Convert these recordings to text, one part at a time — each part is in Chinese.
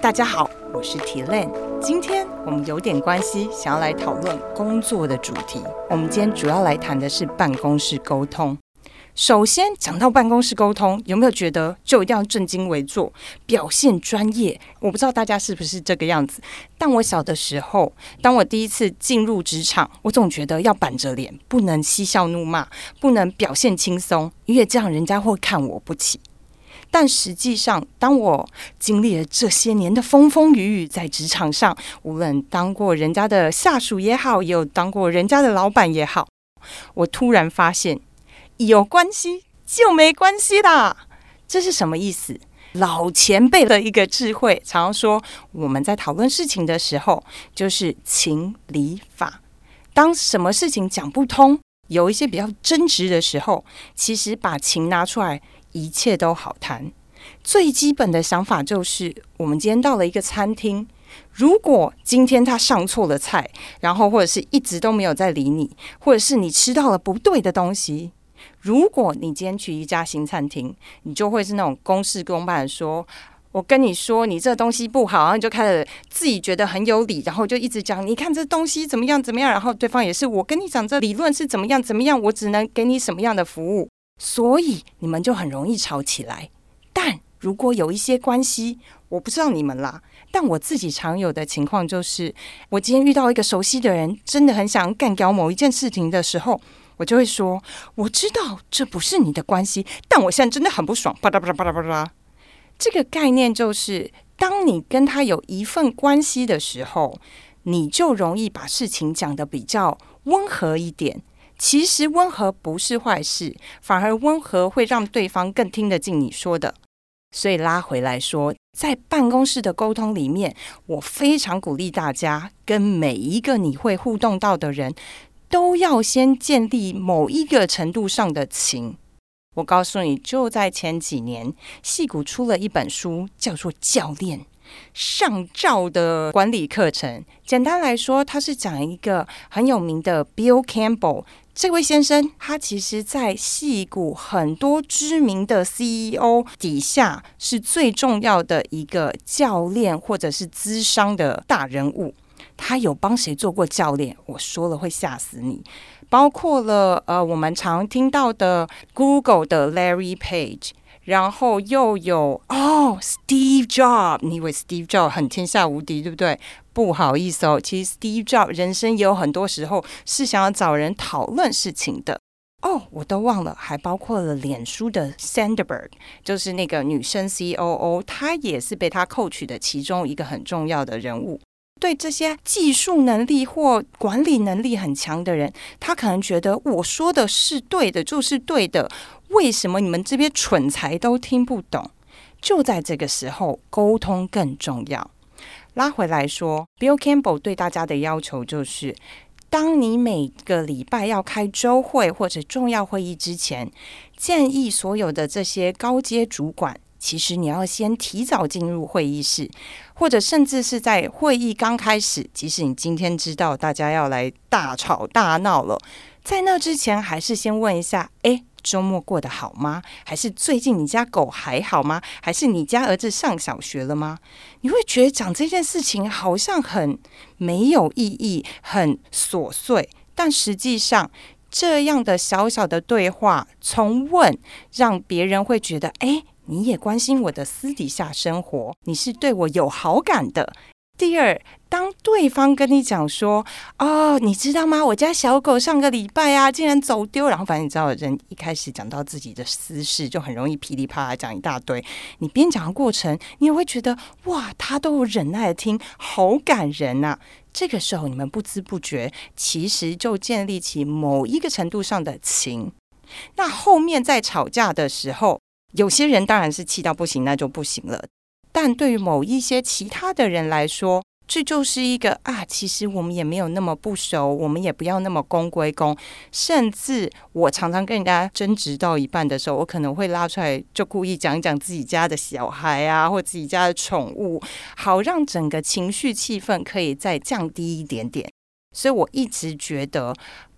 大家好，我是 T Lan。今天我们有点关系，想要来讨论工作的主题。我们今天主要来谈的是办公室沟通。首先讲到办公室沟通，有没有觉得就一定要正襟危坐，表现专业？我不知道大家是不是这个样子。但我小的时候，当我第一次进入职场，我总觉得要板着脸，不能嬉笑怒骂，不能表现轻松，因为这样人家会看我不起。但实际上，当我经历了这些年的风风雨雨，在职场上，无论当过人家的下属也好，也有当过人家的老板也好，我突然发现，有关系就没关系啦。这是什么意思？老前辈的一个智慧，常常说，我们在讨论事情的时候，就是情理法。当什么事情讲不通，有一些比较争执的时候，其实把情拿出来。一切都好谈。最基本的想法就是，我们今天到了一个餐厅，如果今天他上错了菜，然后或者是一直都没有在理你，或者是你吃到了不对的东西，如果你今天去一家新餐厅，你就会是那种公事公办说：“我跟你说，你这东西不好。”然后你就开始自己觉得很有理，然后就一直讲：“你看这东西怎么样怎么样。”然后对方也是：“我跟你讲这理论是怎么样怎么样，我只能给你什么样的服务。”所以你们就很容易吵起来。但如果有一些关系，我不知道你们啦，但我自己常有的情况就是，我今天遇到一个熟悉的人，真的很想干掉某一件事情的时候，我就会说：“我知道这不是你的关系，但我现在真的很不爽。”巴拉巴拉巴拉巴拉。这个概念就是，当你跟他有一份关系的时候，你就容易把事情讲得比较温和一点。其实温和不是坏事，反而温和会让对方更听得进你说的。所以拉回来说，在办公室的沟通里面，我非常鼓励大家跟每一个你会互动到的人，都要先建立某一个程度上的情。我告诉你，就在前几年，戏谷出了一本书，叫做《教练上照》的管理课程。简单来说，它是讲一个很有名的 Bill Campbell。这位先生，他其实，在戏股很多知名的 CEO 底下，是最重要的一个教练或者是资商的大人物。他有帮谁做过教练？我说了会吓死你，包括了呃，我们常听到的 Google 的 Larry Page。然后又有哦，Steve Jobs，你以为 Steve Jobs 很天下无敌，对不对？不好意思哦，其实 Steve Jobs 人生也有很多时候是想要找人讨论事情的。哦，我都忘了，还包括了脸书的 Sandberg，就是那个女生 COO，她也是被他扣取的其中一个很重要的人物。对这些技术能力或管理能力很强的人，他可能觉得我说的是对的，就是对的。为什么你们这边蠢材都听不懂？就在这个时候，沟通更重要。拉回来说，Bill Campbell 对大家的要求就是：当你每个礼拜要开周会或者重要会议之前，建议所有的这些高阶主管，其实你要先提早进入会议室，或者甚至是在会议刚开始，即使你今天知道大家要来大吵大闹了，在那之前，还是先问一下：哎。周末过得好吗？还是最近你家狗还好吗？还是你家儿子上小学了吗？你会觉得讲这件事情好像很没有意义、很琐碎，但实际上这样的小小的对话，从问让别人会觉得，哎，你也关心我的私底下生活，你是对我有好感的。第二，当对方跟你讲说：“哦，你知道吗？我家小狗上个礼拜啊，竟然走丢。”然后，反正你知道，人一开始讲到自己的私事，就很容易噼里啪啦讲一大堆。你边讲的过程，你也会觉得哇，他都有忍耐的听，好感人呐。这个时候，你们不知不觉，其实就建立起某一个程度上的情。那后面在吵架的时候，有些人当然是气到不行，那就不行了。但对于某一些其他的人来说，这就是一个啊，其实我们也没有那么不熟，我们也不要那么公归公。甚至我常常跟人家争执到一半的时候，我可能会拉出来，就故意讲一讲自己家的小孩啊，或自己家的宠物，好让整个情绪气氛可以再降低一点点。所以我一直觉得。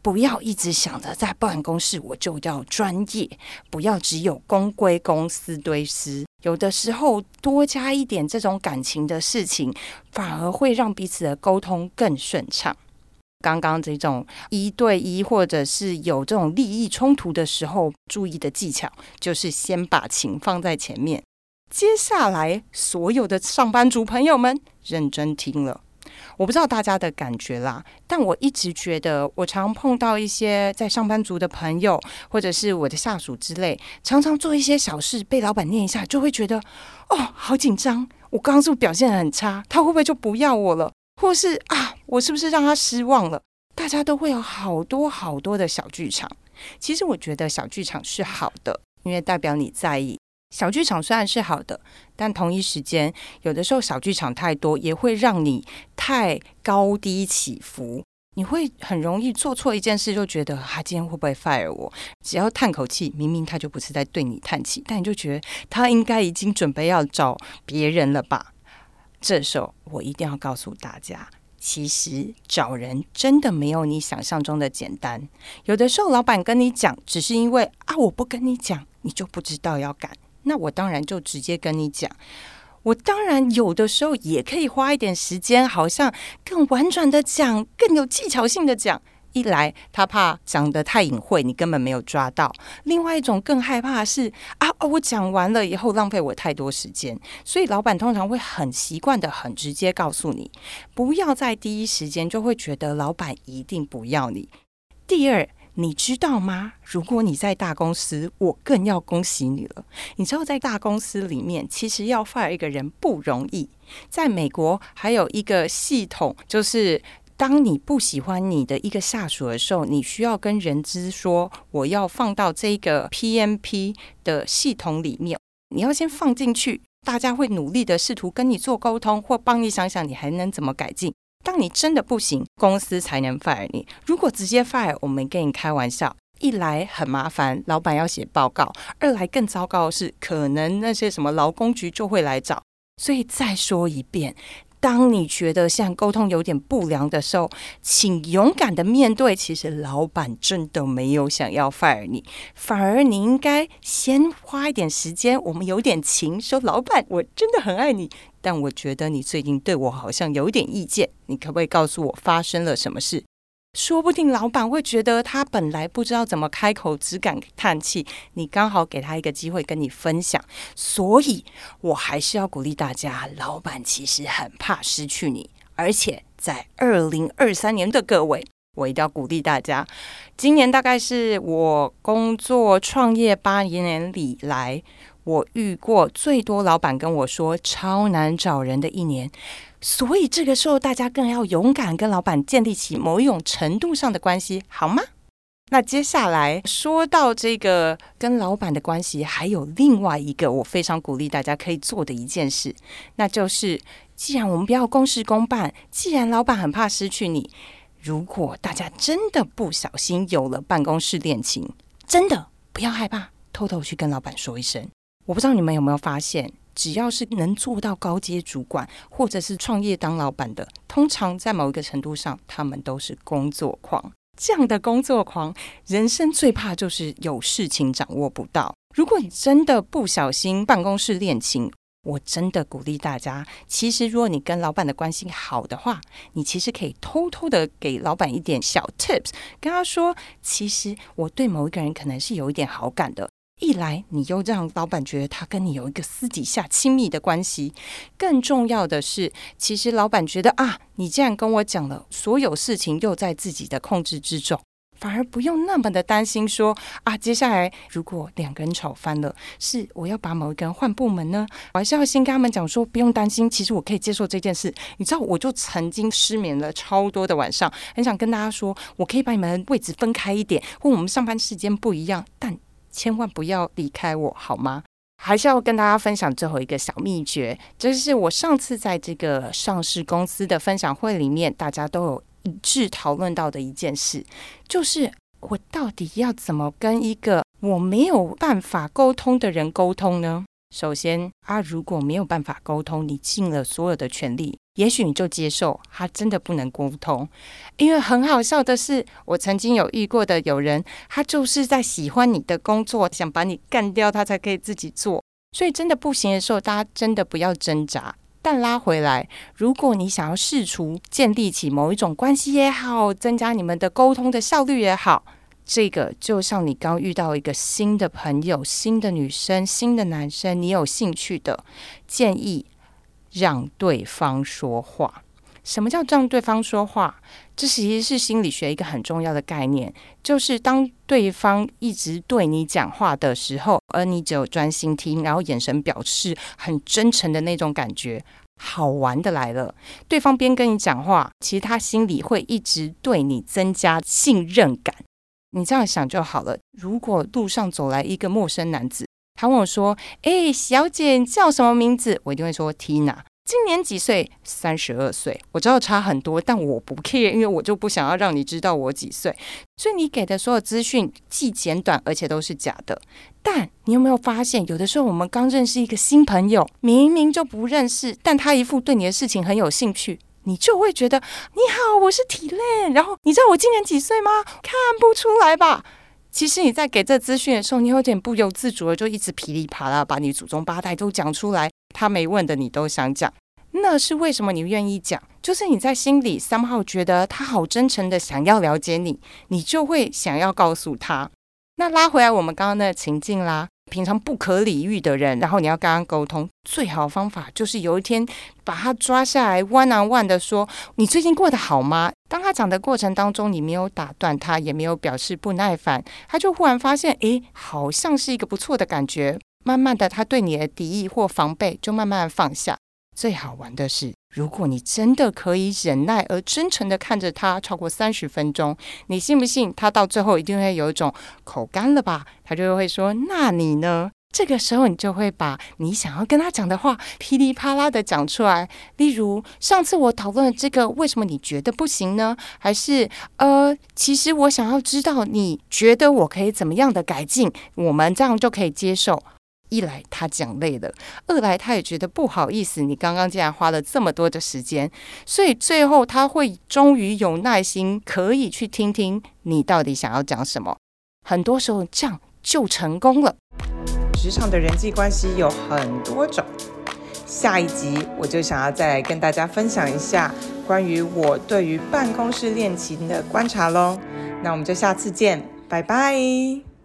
不要一直想着在办公室我就要专业，不要只有公归公，私对私。有的时候多加一点这种感情的事情，反而会让彼此的沟通更顺畅。刚刚这种一对一或者是有这种利益冲突的时候，注意的技巧就是先把情放在前面。接下来，所有的上班族朋友们认真听了。我不知道大家的感觉啦，但我一直觉得，我常碰到一些在上班族的朋友，或者是我的下属之类，常常做一些小事被老板念一下，就会觉得哦，好紧张！我刚刚是不是表现很差？他会不会就不要我了？或是啊，我是不是让他失望了？大家都会有好多好多的小剧场。其实我觉得小剧场是好的，因为代表你在意。小剧场虽然是好的，但同一时间，有的时候小剧场太多，也会让你太高低起伏。你会很容易做错一件事，就觉得他今天会不会 fire 我？只要叹口气，明明他就不是在对你叹气，但你就觉得他应该已经准备要找别人了吧？这时候，我一定要告诉大家，其实找人真的没有你想象中的简单。有的时候，老板跟你讲，只是因为啊，我不跟你讲，你就不知道要干。那我当然就直接跟你讲，我当然有的时候也可以花一点时间，好像更婉转的讲，更有技巧性的讲。一来他怕讲的太隐晦，你根本没有抓到；另外一种更害怕是啊，哦我讲完了以后浪费我太多时间。所以老板通常会很习惯的、很直接告诉你，不要在第一时间就会觉得老板一定不要你。第二。你知道吗？如果你在大公司，我更要恭喜你了。你知道，在大公司里面，其实要 fire 一个人不容易。在美国，还有一个系统，就是当你不喜欢你的一个下属的时候，你需要跟人资说，我要放到这个 PMP 的系统里面，你要先放进去，大家会努力的试图跟你做沟通，或帮你想想你还能怎么改进。当你真的不行，公司才能 fire 你。如果直接 fire，我没跟你开玩笑。一来很麻烦，老板要写报告；二来更糟糕的是，可能那些什么劳工局就会来找。所以再说一遍。当你觉得像沟通有点不良的时候，请勇敢的面对。其实老板真的没有想要 fire 你，反而你应该先花一点时间，我们有点情，说老板，我真的很爱你，但我觉得你最近对我好像有点意见，你可不可以告诉我发生了什么事？说不定老板会觉得他本来不知道怎么开口，只敢叹气。你刚好给他一个机会跟你分享，所以我还是要鼓励大家：老板其实很怕失去你，而且在二零二三年的各位，我一定要鼓励大家。今年大概是我工作创业八年里来，我遇过最多老板跟我说超难找人的一年。所以这个时候，大家更要勇敢跟老板建立起某一种程度上的关系，好吗？那接下来说到这个跟老板的关系，还有另外一个我非常鼓励大家可以做的一件事，那就是既然我们不要公事公办，既然老板很怕失去你，如果大家真的不小心有了办公室恋情，真的不要害怕，偷偷去跟老板说一声。我不知道你们有没有发现。只要是能做到高阶主管，或者是创业当老板的，通常在某一个程度上，他们都是工作狂。这样的工作狂，人生最怕就是有事情掌握不到。如果你真的不小心办公室恋情，我真的鼓励大家，其实如果你跟老板的关系好的话，你其实可以偷偷的给老板一点小 tips，跟他说，其实我对某一个人可能是有一点好感的。一来，你又让老板觉得他跟你有一个私底下亲密的关系；更重要的是，其实老板觉得啊，你既然跟我讲了，所有事情又在自己的控制之中，反而不用那么的担心。说啊，接下来如果两个人吵翻了，是我要把某一个人换部门呢？我还是要先跟他们讲说，不用担心，其实我可以接受这件事。你知道，我就曾经失眠了超多的晚上，很想跟大家说，我可以把你们位置分开一点，或我们上班时间不一样，但。千万不要离开我，好吗？还是要跟大家分享最后一个小秘诀，这是我上次在这个上市公司的分享会里面，大家都有一致讨论到的一件事，就是我到底要怎么跟一个我没有办法沟通的人沟通呢？首先啊，如果没有办法沟通，你尽了所有的全力，也许你就接受他真的不能沟通。因为很好笑的是，我曾经有遇过的有人，他就是在喜欢你的工作，想把你干掉，他才可以自己做。所以真的不行的时候，大家真的不要挣扎。但拉回来，如果你想要试图建立起某一种关系也好，增加你们的沟通的效率也好，这个就像你刚遇到一个新的朋友、新的女生、新的男生，你有兴趣的，建议让对方说话。什么叫让对方说话？这其实是心理学一个很重要的概念，就是当对方一直对你讲话的时候，而你只有专心听，然后眼神表示很真诚的那种感觉，好玩的来了。对方边跟你讲话，其实他心里会一直对你增加信任感。你这样想就好了。如果路上走来一个陌生男子，他问我说：“哎，小姐，你叫什么名字？”我一定会说：“Tina。”今年几岁？三十二岁。我知道差很多，但我不 care，因为我就不想要让你知道我几岁。所以你给的所有资讯既简短，而且都是假的。但你有没有发现，有的时候我们刚认识一个新朋友，明明就不认识，但他一副对你的事情很有兴趣，你就会觉得你好，我是体练。然后你知道我今年几岁吗？看不出来吧？其实你在给这资讯的时候，你有点不由自主的就一直噼里啪啦把你祖宗八代都讲出来。他没问的，你都想讲，那是为什么？你愿意讲，就是你在心里三号觉得他好真诚的想要了解你，你就会想要告诉他。那拉回来我们刚刚的情境啦，平常不可理喻的人，然后你要跟他沟通，最好的方法就是有一天把他抓下来，one on one 的说：“你最近过得好吗？”当他讲的过程当中，你没有打断他，也没有表示不耐烦，他就忽然发现，诶，好像是一个不错的感觉。慢慢的，他对你的敌意或防备就慢慢放下。最好玩的是，如果你真的可以忍耐而真诚的看着他超过三十分钟，你信不信他到最后一定会有一种口干了吧？他就会说：“那你呢？”这个时候，你就会把你想要跟他讲的话噼里啪啦的讲出来。例如，上次我讨论这个，为什么你觉得不行呢？还是呃，其实我想要知道你觉得我可以怎么样的改进，我们这样就可以接受。一来他讲累了，二来他也觉得不好意思，你刚刚竟然花了这么多的时间，所以最后他会终于有耐心，可以去听听你到底想要讲什么。很多时候这样就成功了。职场的人际关系有很多种，下一集我就想要再来跟大家分享一下关于我对于办公室恋情的观察喽。那我们就下次见，拜拜。